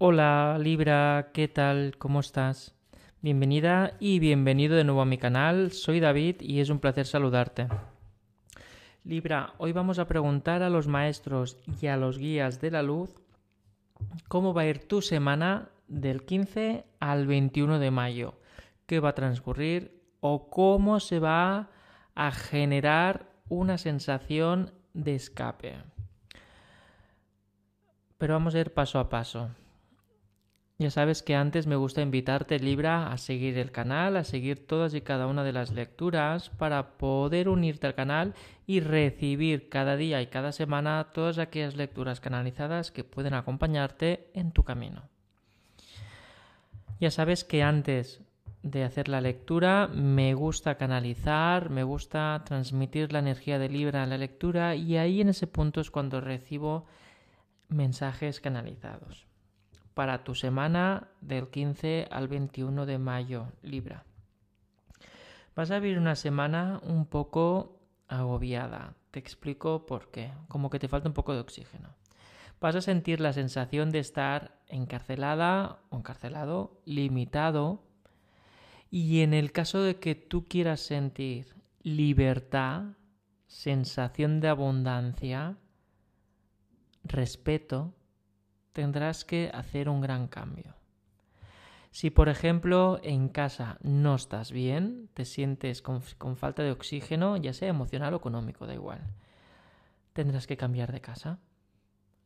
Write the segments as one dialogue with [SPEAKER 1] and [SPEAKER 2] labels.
[SPEAKER 1] Hola Libra, ¿qué tal? ¿Cómo estás? Bienvenida y bienvenido de nuevo a mi canal. Soy David y es un placer saludarte. Libra, hoy vamos a preguntar a los maestros y a los guías de la luz cómo va a ir tu semana del 15 al 21 de mayo, qué va a transcurrir o cómo se va a generar una sensación de escape. Pero vamos a ir paso a paso. Ya sabes que antes me gusta invitarte, Libra, a seguir el canal, a seguir todas y cada una de las lecturas para poder unirte al canal y recibir cada día y cada semana todas aquellas lecturas canalizadas que pueden acompañarte en tu camino. Ya sabes que antes de hacer la lectura me gusta canalizar, me gusta transmitir la energía de Libra en la lectura y ahí en ese punto es cuando recibo mensajes canalizados para tu semana del 15 al 21 de mayo, Libra. Vas a vivir una semana un poco agobiada. Te explico por qué. Como que te falta un poco de oxígeno. Vas a sentir la sensación de estar encarcelada o encarcelado, limitado. Y en el caso de que tú quieras sentir libertad, sensación de abundancia, respeto, tendrás que hacer un gran cambio. Si, por ejemplo, en casa no estás bien, te sientes con, falta de oxígeno, ya sea emocional o económico, da igual, tendrás que cambiar de casa.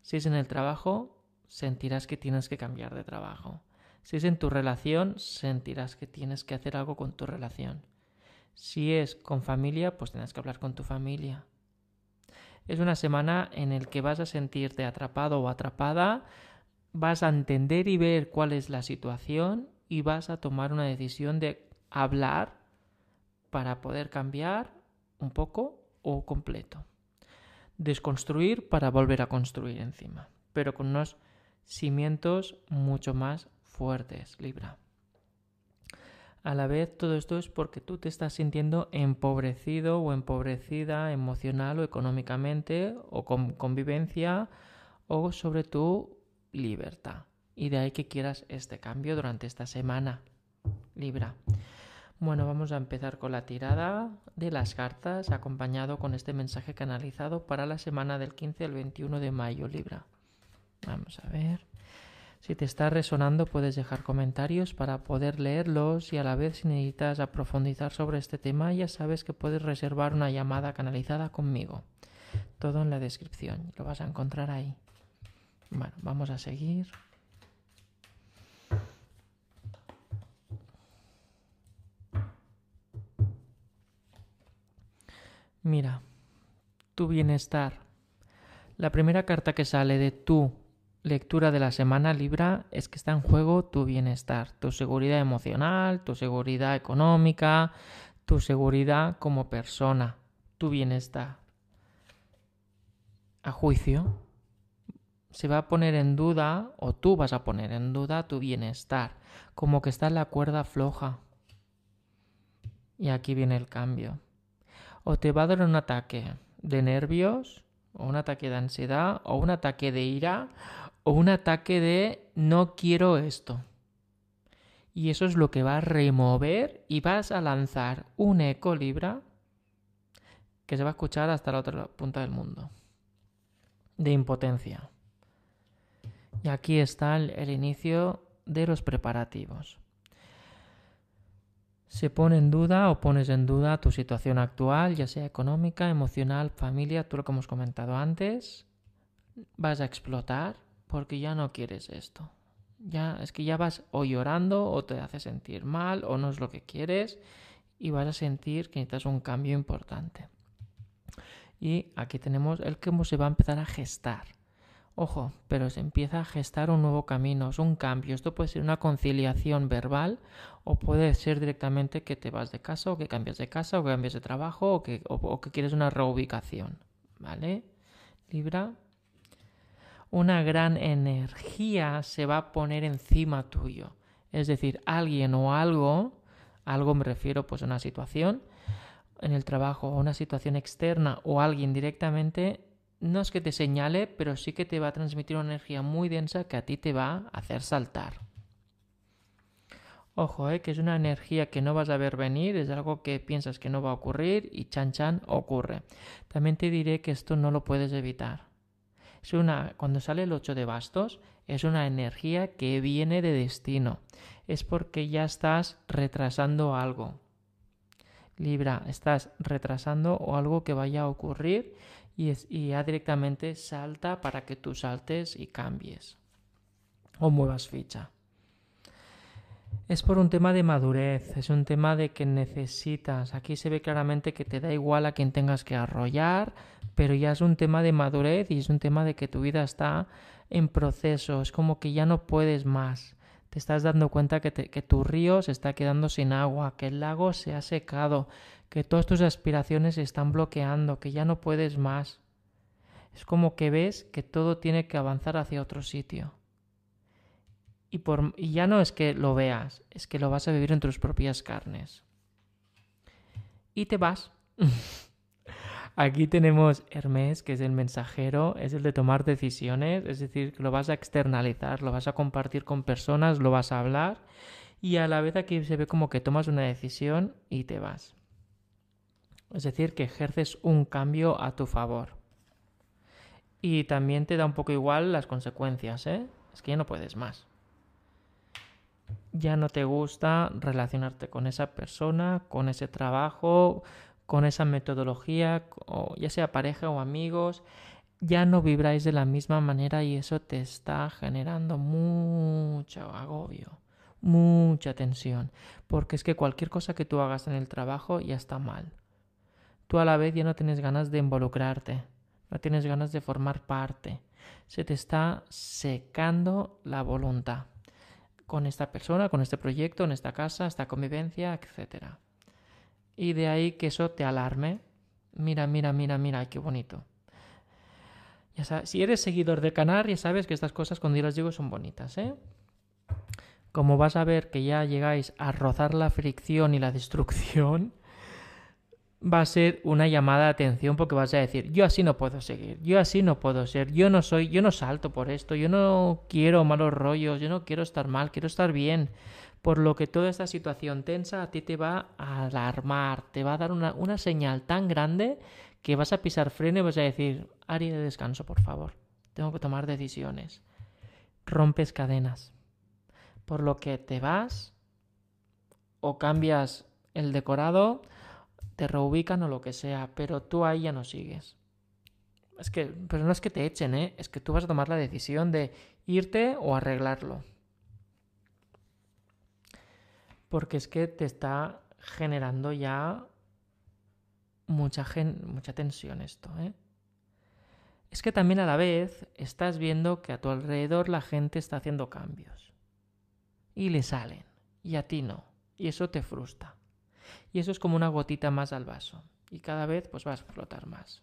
[SPEAKER 1] Si es en el trabajo, sentirás que tienes que cambiar de trabajo. Si es en tu relación, sentirás que tienes que hacer algo con tu relación. Si es con familia, pues tendrás que hablar con tu familia. Es una semana en la que vas a sentirte atrapado o atrapada, vas a entender y ver cuál es la situación y vas a tomar una decisión de hablar para poder cambiar un poco o completo. Desconstruir para volver a construir encima, pero con unos cimientos mucho más fuertes, Libra. A la vez todo esto es porque tú te estás sintiendo empobrecido o empobrecida emocional o económicamente o con convivencia o sobre tu libertad. Y de ahí que quieras este cambio durante esta semana, Libra. Bueno, vamos a empezar con la tirada de las cartas acompañado con este mensaje canalizado para la semana del 15 al 21 de mayo, Libra. Vamos a ver. Si te está resonando puedes dejar comentarios para poder leerlos y a la vez si necesitas profundizar sobre este tema ya sabes que puedes reservar una llamada canalizada conmigo. Todo en la descripción, lo vas a encontrar ahí. Bueno, vamos a seguir. Mira, tu bienestar. La primera carta que sale de tu lectura de la semana Libra es que está en juego tu bienestar, tu seguridad emocional, tu seguridad económica, tu seguridad como persona, tu bienestar. A juicio, se va a poner en duda, o tú vas a poner en duda tu bienestar, como que está en la cuerda floja. Y aquí viene el cambio. O te va a dar un ataque de nervios, o un ataque de ansiedad, o un ataque de ira, o un ataque de no quiero esto. Y eso es lo que va a remover y vas a lanzar un eco libra que se va a escuchar hasta la otra punta del mundo. De impotencia. Y aquí está el, inicio de los preparativos. Se pone en duda o pones en duda tu situación actual, ya sea económica, emocional, familia, tú lo que hemos comentado antes. Vas a explotar porque ya no quieres esto. Ya es que ya vas o llorando o te hace sentir mal o no es lo que quieres y vas a sentir que necesitas un cambio importante. Y aquí tenemos el cómo se va a empezar a gestar. Ojo, pero se empieza a gestar un nuevo camino, es un cambio. Esto puede ser una conciliación verbal o puede ser directamente que te vas de casa o que cambias de casa o que cambias de trabajo o que, o que quieres una reubicación. ¿Vale? Libra, una gran energía se va a poner encima tuyo. Es decir, alguien o algo, algo me refiero pues a una situación en el trabajo o una situación externa o alguien directamente no es que te señale, pero sí que te va a transmitir una energía muy densa que a ti te va a hacer saltar. Ojo, eh, que es una energía que no vas a ver venir, es algo que piensas que no va a ocurrir y chan chan ocurre. También te diré que esto no lo puedes evitar. Es una, cuando sale el 8 de bastos, es una energía que viene de destino. Es porque ya estás retrasando algo. Libra, estás retrasando o algo que vaya a ocurrir y, ya directamente salta para que tú saltes y cambies o muevas ficha. Es por un tema de madurez, es un tema de que necesitas. Aquí se ve claramente que te da igual a quien tengas que arrollar, pero ya es un tema de madurez y es un tema de que tu vida está en proceso, es como que ya no puedes más. Te estás dando cuenta que, que tu río se está quedando sin agua, que el lago se ha secado, que todas tus aspiraciones se están bloqueando, que ya no puedes más. Es como que ves que todo tiene que avanzar hacia otro sitio. Y, por, ya no es que lo veas, es que lo vas a vivir en tus propias carnes. Y te vas. Aquí tenemos Hermes, que es el mensajero, es el de tomar decisiones, es decir, que lo vas a externalizar, lo vas a compartir con personas, lo vas a hablar y a la vez aquí se ve como que tomas una decisión y te vas. Es decir, que ejerces un cambio a tu favor. Y también te da un poco igual las consecuencias, ¿eh? Es que ya no puedes más. Ya no te gusta relacionarte con esa persona, con ese trabajo, con esa metodología, ya sea pareja o amigos, ya no vibráis de la misma manera y eso te está generando mucho agobio, mucha tensión, porque es que cualquier cosa que tú hagas en el trabajo ya está mal. Tú a la vez ya no tienes ganas de involucrarte, no tienes ganas de formar parte, se te está secando la voluntad con esta persona, con este proyecto, en esta casa, esta convivencia, etcétera y de ahí que eso te alarme. Mira, mira, mira, mira, qué bonito. Ya sabes, si eres seguidor de Canar, ya sabes que estas cosas cuando yo las digo son bonitas, ¿eh? Como vas a ver que ya llegáis a rozar la fricción y la destrucción, va a ser una llamada de atención porque vas a decir, yo así no puedo seguir, yo así no puedo ser, yo no soy, yo no salto por esto, yo no quiero malos rollos, yo no quiero estar mal, quiero estar bien. Por lo que toda esta situación tensa a ti te va a alarmar, te va a dar una, una señal tan grande que vas a pisar freno y vas a decir, área de descanso, por favor, tengo que tomar decisiones. Rompes cadenas. Por lo que te vas o cambias el decorado, te reubican o lo que sea, pero tú ahí ya no sigues. Es que, pero no es que te echen, ¿eh? Es que tú vas a tomar la decisión de irte o arreglarlo porque es que te está generando ya mucha, mucha tensión esto. ¿eh? Es que también a la vez estás viendo que a tu alrededor la gente está haciendo cambios y le salen y a ti no. Y eso te frustra. Y eso es como una gotita más al vaso. Y cada vez pues vas a flotar más.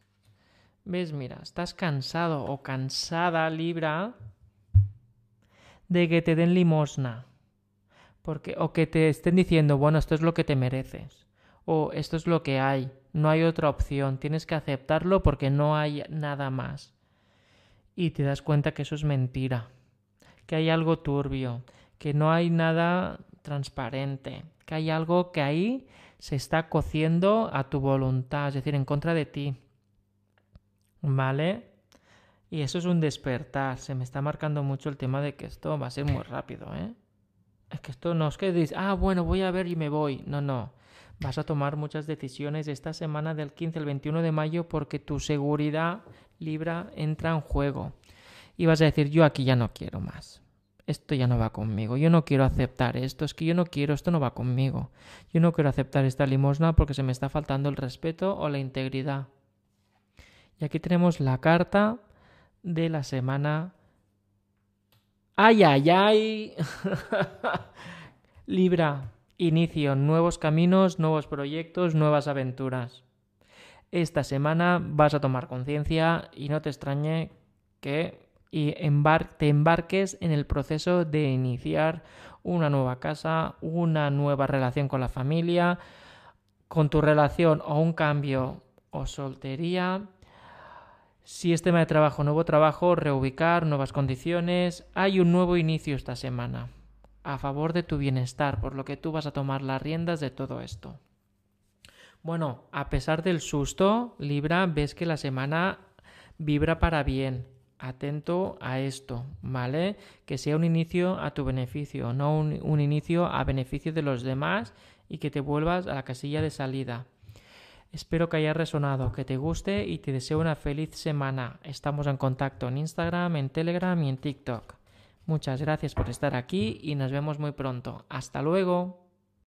[SPEAKER 1] ¿Ves? Mira, estás cansado o cansada, Libra, de que te den limosna porque, o que te estén diciendo, bueno, esto es lo que te mereces. O esto es lo que hay. No hay otra opción. Tienes que aceptarlo porque no hay nada más. Y te das cuenta que eso es mentira. Que hay algo turbio. Que no hay nada transparente. Que hay algo que ahí se está cociendo a tu voluntad. Es decir, en contra de ti. ¿Vale? Y eso es un despertar. Se me está marcando mucho el tema de que esto va a ser muy rápido, ¿eh? Es que esto no es que dices, ah, bueno, voy a ver y me voy. No, no. Vas a tomar muchas decisiones esta semana del 15 al 21 de mayo porque tu seguridad Libra entra en juego. Y vas a decir, yo aquí ya no quiero más. Esto ya no va conmigo. Yo no quiero aceptar esto. Es que yo no quiero, esto no va conmigo. Yo no quiero aceptar esta limosna porque se me está faltando el respeto o la integridad. Y aquí tenemos la carta de la semana Ay, ay, ay. Libra, inicio, nuevos caminos, nuevos proyectos, nuevas aventuras. Esta semana vas a tomar conciencia y no te extrañe que te embarques en el proceso de iniciar una nueva casa, una nueva relación con la familia, con tu relación o un cambio o soltería, Si es tema de trabajo, nuevo trabajo, reubicar, nuevas condiciones, hay un nuevo inicio esta semana a favor de tu bienestar, por lo que tú vas a tomar las riendas de todo esto. Bueno, a pesar del susto, Libra, ves que la semana vibra para bien. Atento a esto, ¿vale? Que sea un inicio a tu beneficio, no un, un inicio a beneficio de los demás y que te vuelvas a la casilla de salida. Espero que haya resonado, que te guste y te deseo una feliz semana. Estamos en contacto en Instagram, en Telegram y en TikTok. Muchas gracias por estar aquí y nos vemos muy pronto. Hasta luego.